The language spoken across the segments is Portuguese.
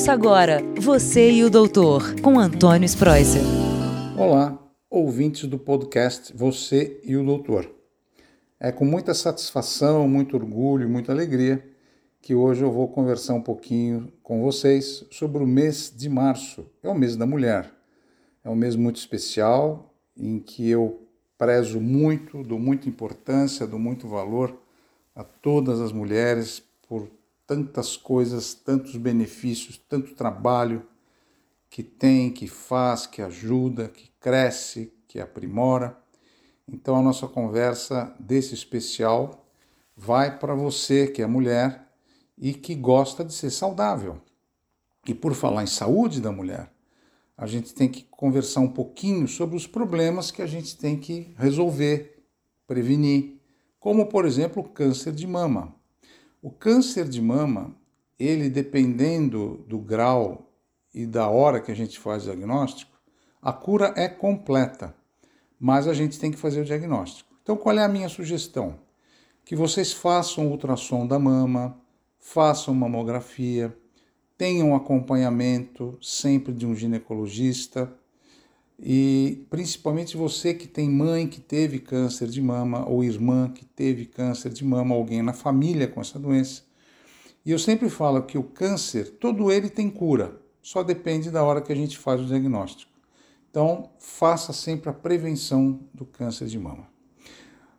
Ouça agora Você e o Doutor, com Antônio Spreuser. Olá, ouvintes do podcast Você e o Doutor. É com muita satisfação, muito orgulho, muita alegria que hoje eu vou conversar um pouquinho com vocês sobre o mês de março. É o mês da mulher. É um mês muito especial em que eu prezo muito, dou muita importância, dou muito valor a todas as mulheres por tantas coisas, tantos benefícios, tanto trabalho que tem, que faz, que ajuda, que cresce, que aprimora. Então a nossa conversa desse especial vai para você que é mulher e que gosta de ser saudável. E por falar em saúde da mulher, a gente tem que conversar um pouquinho sobre os problemas que a gente tem que resolver, prevenir, como por exemplo o câncer de mama. O câncer de mama, ele dependendo do grau e da hora que a gente faz o diagnóstico, a cura é completa, mas a gente tem que fazer o diagnóstico. Então, qual é a minha sugestão? Que vocês façam ultrassom da mama, façam mamografia, tenham acompanhamento sempre de um ginecologista e principalmente você que tem mãe que teve câncer de mama ou irmã que teve câncer de mama, alguém na família com essa doença. E eu sempre falo que o câncer, todo ele tem cura, só depende da hora que a gente faz o diagnóstico. Então, faça sempre a prevenção do câncer de mama.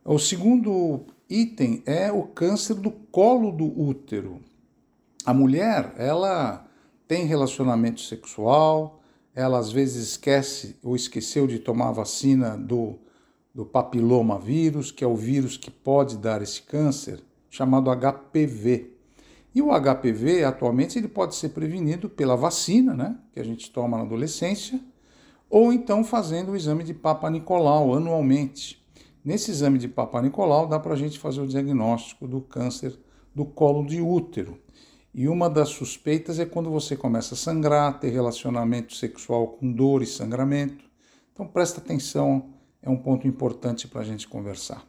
O segundo item é o câncer do colo do útero. A mulher, ela tem relacionamento sexual, ela às vezes esquece ou esqueceu de tomar a vacina do, do papiloma vírus, que é o vírus que pode dar esse câncer, chamado HPV. E o HPV, atualmente, ele pode ser prevenido pela vacina, né, que a gente toma na adolescência, ou então fazendo o exame de Papa Nicolau anualmente. Nesse exame de Papa Nicolau dá para a gente fazer o diagnóstico do câncer do colo de útero. E uma das suspeitas é quando você começa a sangrar, ter relacionamento sexual com dor e sangramento. Então presta atenção, é um ponto importante para a gente conversar.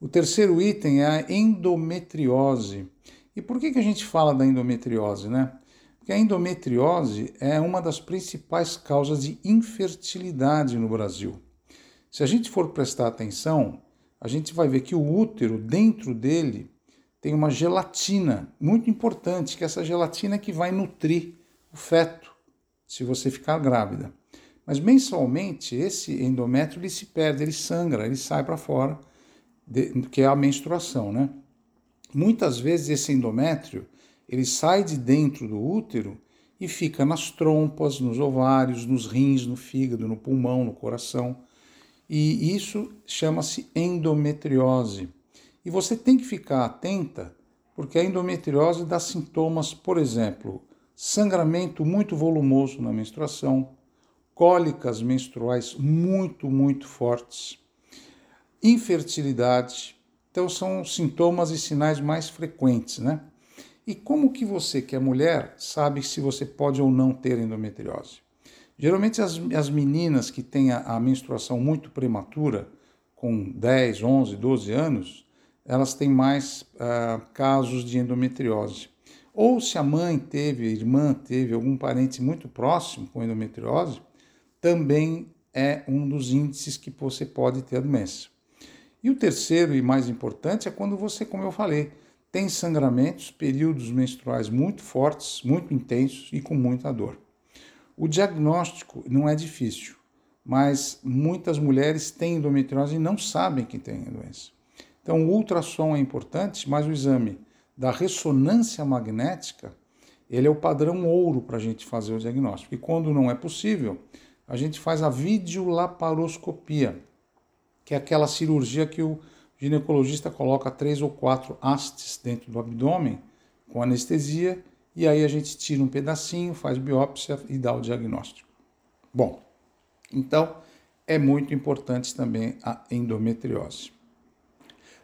O terceiro item é a endometriose. E por que, que a gente fala da endometriose, né? Porque a endometriose é uma das principais causas de infertilidade no Brasil. Se a gente for prestar atenção, a gente vai ver que o útero, dentro dele, tem uma gelatina muito importante, que é essa gelatina é que vai nutrir o feto, se você ficar grávida. Mas mensalmente esse endométrio ele se perde, ele sangra, ele sai para fora, que é a menstruação, né? Muitas vezes esse endométrio ele sai de dentro do útero e fica nas trompas, nos ovários, nos rins, no fígado, no pulmão, no coração. E isso chama-se endometriose. E você tem que ficar atenta, porque a endometriose dá sintomas, por exemplo, sangramento muito volumoso na menstruação, cólicas menstruais muito, muito fortes, infertilidade. Então são sintomas e sinais mais frequentes, né? E como que você, que é mulher, sabe se você pode ou não ter endometriose? Geralmente as, as meninas que têm a, a menstruação muito prematura, com 10, 11, 12 anos, elas têm mais uh, casos de endometriose. Ou se a mãe teve, a irmã teve, algum parente muito próximo com endometriose, também é um dos índices que você pode ter a doença. E o terceiro e mais importante é quando você, como eu falei, tem sangramentos, períodos menstruais muito fortes, muito intensos e com muita dor. O diagnóstico não é difícil, mas muitas mulheres têm endometriose e não sabem que têm a doença. Então, o ultrassom é importante, mas o exame da ressonância magnética, ele é o padrão ouro para a gente fazer o diagnóstico. E quando não é possível, a gente faz a videolaparoscopia, que é aquela cirurgia que o ginecologista coloca três ou quatro hastes dentro do abdômen com anestesia e aí a gente tira um pedacinho, faz biópsia e dá o diagnóstico. Bom, então é muito importante também a endometriose.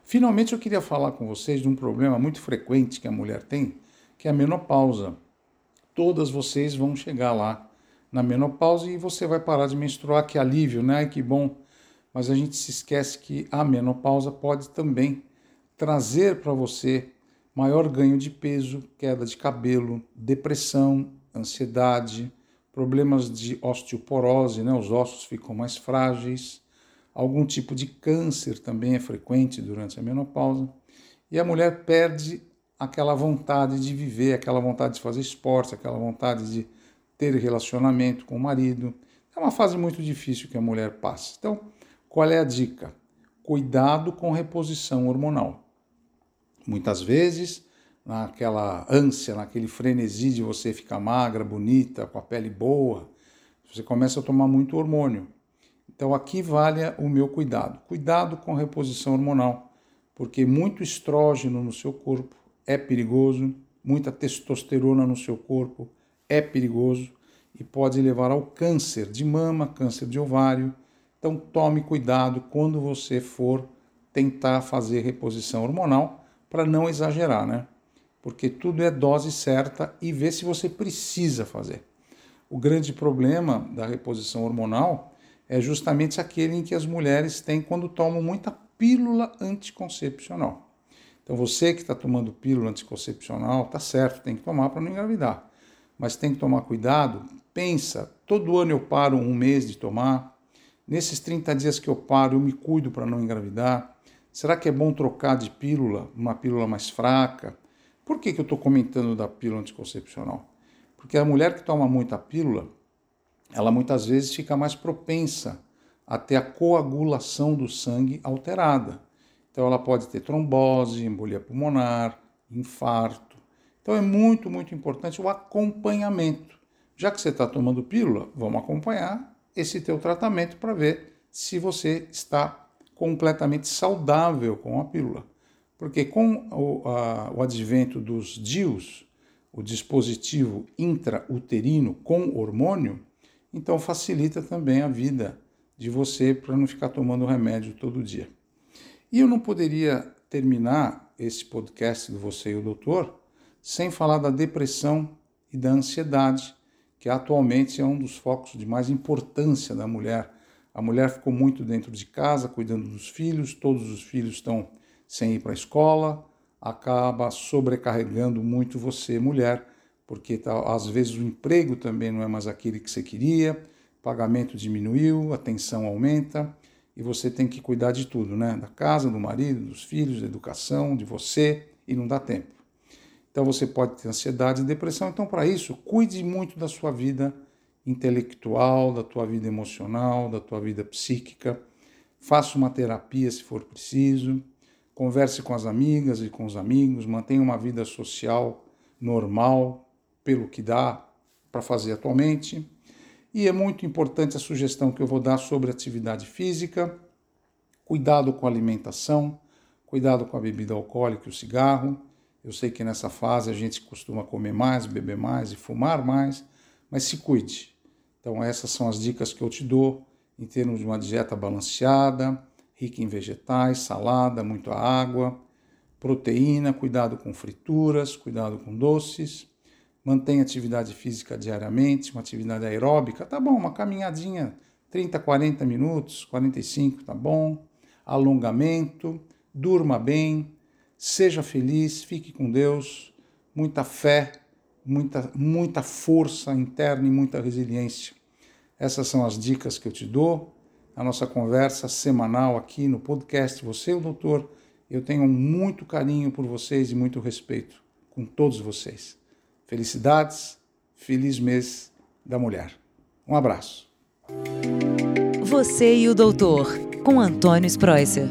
Finalmente, eu queria falar com vocês de um problema muito frequente que a mulher tem, que é a menopausa. Todas vocês vão chegar lá na menopausa e você vai parar de menstruar, que alívio, né? Que bom. Mas a gente se esquece que a menopausa pode também trazer para você maior ganho de peso, queda de cabelo, depressão ansiedade, problemas de osteoporose, né? os ossos ficam mais frágeis, algum tipo de câncer também é frequente durante a menopausa, e a mulher perde aquela vontade de viver, aquela vontade de fazer esporte, aquela vontade de ter relacionamento com o marido. É uma fase muito difícil que a mulher passa. Então, qual é a dica? Cuidado com reposição hormonal. Muitas vezes, naquela ânsia, naquele frenesi de você ficar magra, bonita, com a pele boa, você começa a tomar muito hormônio. Então aqui vale o meu cuidado. Cuidado com a reposição hormonal, porque muito estrógeno no seu corpo é perigoso, muita testosterona no seu corpo é perigoso e pode levar ao câncer de mama, câncer de ovário. Então tome cuidado quando você for tentar fazer reposição hormonal para não exagerar, né? Porque tudo é dose certa e ver se você precisa fazer. O grande problema da reposição hormonal é justamente aquele em que as mulheres têm quando tomam muita pílula anticoncepcional. Então você que está tomando pílula anticoncepcional, tá certo, tem que tomar para não engravidar. Mas tem que tomar cuidado. Pensa, todo ano eu paro um mês de tomar. Nesses 30 dias que eu paro, eu me cuido para não engravidar. Será que é bom trocar de pílula, uma pílula mais fraca? Por que, que eu estou comentando da pílula anticoncepcional? Porque a mulher que toma muita pílula, ela muitas vezes fica mais propensa a ter a coagulação do sangue alterada. Então ela pode ter trombose, embolia pulmonar, infarto. Então é muito, muito importante o acompanhamento. Já que você está tomando pílula, vamos acompanhar esse teu tratamento para ver se você está completamente saudável com a pílula. Porque com o, a, o advento dos DIUs, o dispositivo intrauterino com hormônio, então facilita também a vida de você para não ficar tomando remédio todo dia. E eu não poderia terminar esse podcast do Você e o Doutor sem falar da depressão e da ansiedade, que atualmente é um dos focos de mais importância da mulher. A mulher ficou muito dentro de casa, cuidando dos filhos, todos os filhos estão sem ir para a escola, acaba sobrecarregando muito você, mulher, porque tá, às vezes o emprego também não é mais aquele que você queria, pagamento diminuiu, a tensão aumenta e você tem que cuidar de tudo, né? Da casa, do marido, dos filhos, da educação, de você e não dá tempo. Então você pode ter ansiedade e depressão. Então, para isso, cuide muito da sua vida intelectual, da tua vida emocional, da tua vida psíquica. Faça uma terapia se for preciso. Converse com as amigas e com os amigos. Mantenha uma vida social normal, pelo que dá para fazer atualmente. E é muito importante a sugestão que eu vou dar sobre atividade física, cuidado com a alimentação, cuidado com a bebida alcoólica e o cigarro. Eu sei que nessa fase a gente costuma comer mais, beber mais e fumar mais, mas se cuide. Então, essas são as dicas que eu te dou em termos de uma dieta balanceada, rica em vegetais, salada, muita água, proteína, cuidado com frituras, cuidado com doces mantém atividade física diariamente, uma atividade aeróbica, tá bom, uma caminhadinha, 30, 40 minutos, 45, tá bom. Alongamento, durma bem, seja feliz, fique com Deus, muita fé, muita, muita força interna e muita resiliência. Essas são as dicas que eu te dou. A nossa conversa semanal aqui no podcast Você e o Doutor. Eu tenho muito carinho por vocês e muito respeito com todos vocês. Felicidades, feliz mês da mulher. Um abraço. Você e o doutor, com Antônio Spreuser.